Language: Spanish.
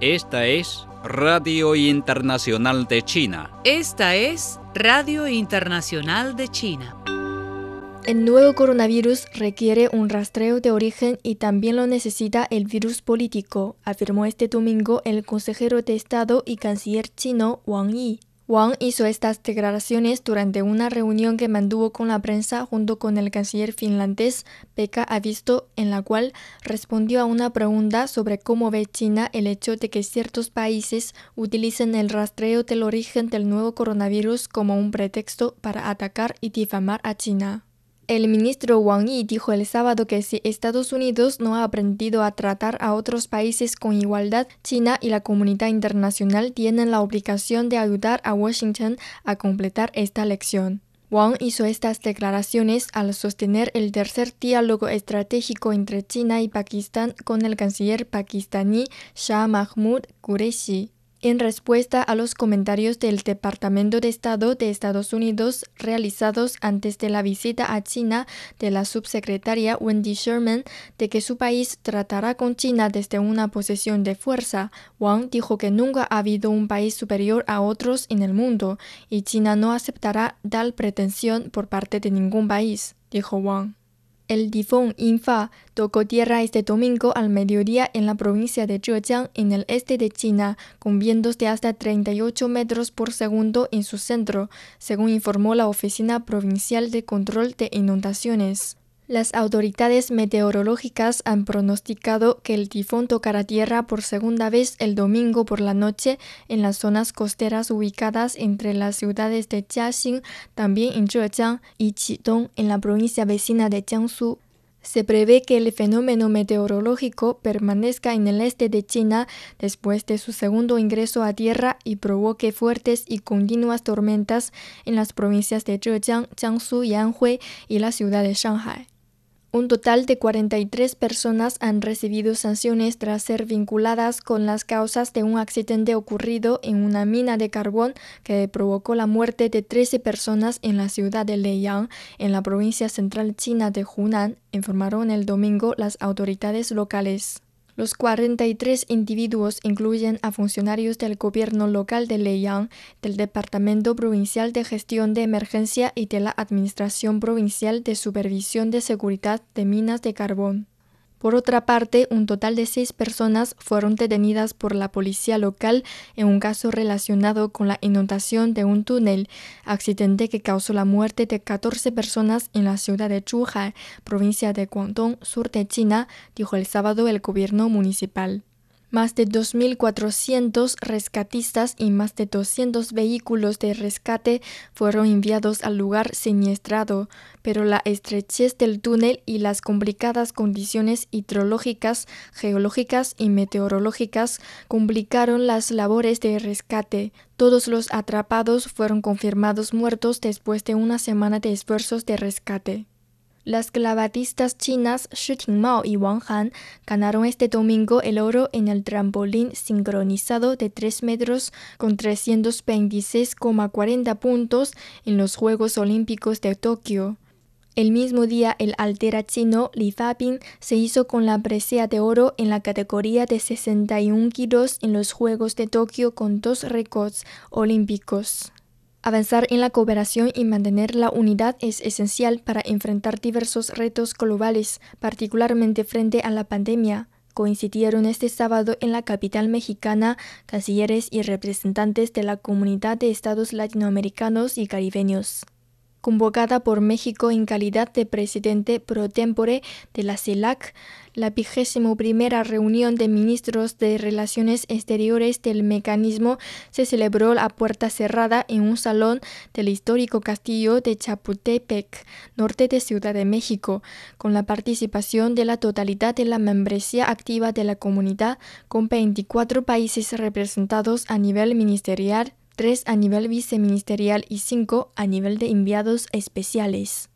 Esta es Radio Internacional de China. Esta es Radio Internacional de China. El nuevo coronavirus requiere un rastreo de origen y también lo necesita el virus político, afirmó este domingo el consejero de Estado y canciller chino Wang Yi. Wang hizo estas declaraciones durante una reunión que mantuvo con la prensa junto con el canciller finlandés Pekka Avisto, en la cual respondió a una pregunta sobre cómo ve China el hecho de que ciertos países utilicen el rastreo del origen del nuevo coronavirus como un pretexto para atacar y difamar a China. El ministro Wang Yi dijo el sábado que si Estados Unidos no ha aprendido a tratar a otros países con igualdad, China y la comunidad internacional tienen la obligación de ayudar a Washington a completar esta lección. Wang hizo estas declaraciones al sostener el tercer diálogo estratégico entre China y Pakistán con el canciller pakistaní Shah Mahmood Qureshi en respuesta a los comentarios del Departamento de Estado de Estados Unidos realizados antes de la visita a China de la subsecretaria Wendy Sherman de que su país tratará con China desde una posición de fuerza, Wang dijo que nunca ha habido un país superior a otros en el mundo y China no aceptará tal pretensión por parte de ningún país, dijo Wang. El tifón Infa tocó tierra este domingo al mediodía en la provincia de Zhejiang, en el este de China, con vientos de hasta 38 metros por segundo en su centro, según informó la Oficina Provincial de Control de Inundaciones. Las autoridades meteorológicas han pronosticado que el tifón tocará tierra por segunda vez el domingo por la noche en las zonas costeras ubicadas entre las ciudades de Jiaxing, también en Zhejiang, y Qidong, en la provincia vecina de Jiangsu. Se prevé que el fenómeno meteorológico permanezca en el este de China después de su segundo ingreso a tierra y provoque fuertes y continuas tormentas en las provincias de Zhejiang, Jiangsu y Anhui y la ciudad de Shanghai. Un total de 43 personas han recibido sanciones tras ser vinculadas con las causas de un accidente ocurrido en una mina de carbón que provocó la muerte de 13 personas en la ciudad de Leyang, en la provincia central china de Hunan, informaron el domingo las autoridades locales. Los 43 individuos incluyen a funcionarios del gobierno local de Leyang, del Departamento Provincial de Gestión de Emergencia y de la Administración Provincial de Supervisión de Seguridad de Minas de Carbón. Por otra parte, un total de seis personas fueron detenidas por la policía local en un caso relacionado con la inundación de un túnel, accidente que causó la muerte de 14 personas en la ciudad de Zhuhai, provincia de Guangdong, sur de China, dijo el sábado el gobierno municipal. Más de 2.400 rescatistas y más de 200 vehículos de rescate fueron enviados al lugar siniestrado, pero la estrechez del túnel y las complicadas condiciones hidrológicas, geológicas y meteorológicas complicaron las labores de rescate. Todos los atrapados fueron confirmados muertos después de una semana de esfuerzos de rescate. Las clavadistas chinas Shi Tingmao y Wang Han ganaron este domingo el oro en el trampolín sincronizado de 3 metros con 326,40 puntos en los Juegos Olímpicos de Tokio. El mismo día, el altera chino Li Fabin se hizo con la presea de oro en la categoría de 61 kilos en los Juegos de Tokio con dos récords olímpicos. Avanzar en la cooperación y mantener la unidad es esencial para enfrentar diversos retos globales, particularmente frente a la pandemia. Coincidieron este sábado en la capital mexicana cancilleres y representantes de la comunidad de estados latinoamericanos y caribeños. Convocada por México en calidad de presidente pro tempore de la CELAC, la vigésimo primera reunión de ministros de Relaciones Exteriores del mecanismo se celebró a puerta cerrada en un salón del histórico castillo de Chapultepec, norte de Ciudad de México, con la participación de la totalidad de la membresía activa de la comunidad, con 24 países representados a nivel ministerial, 3 a nivel viceministerial y 5 a nivel de enviados especiales.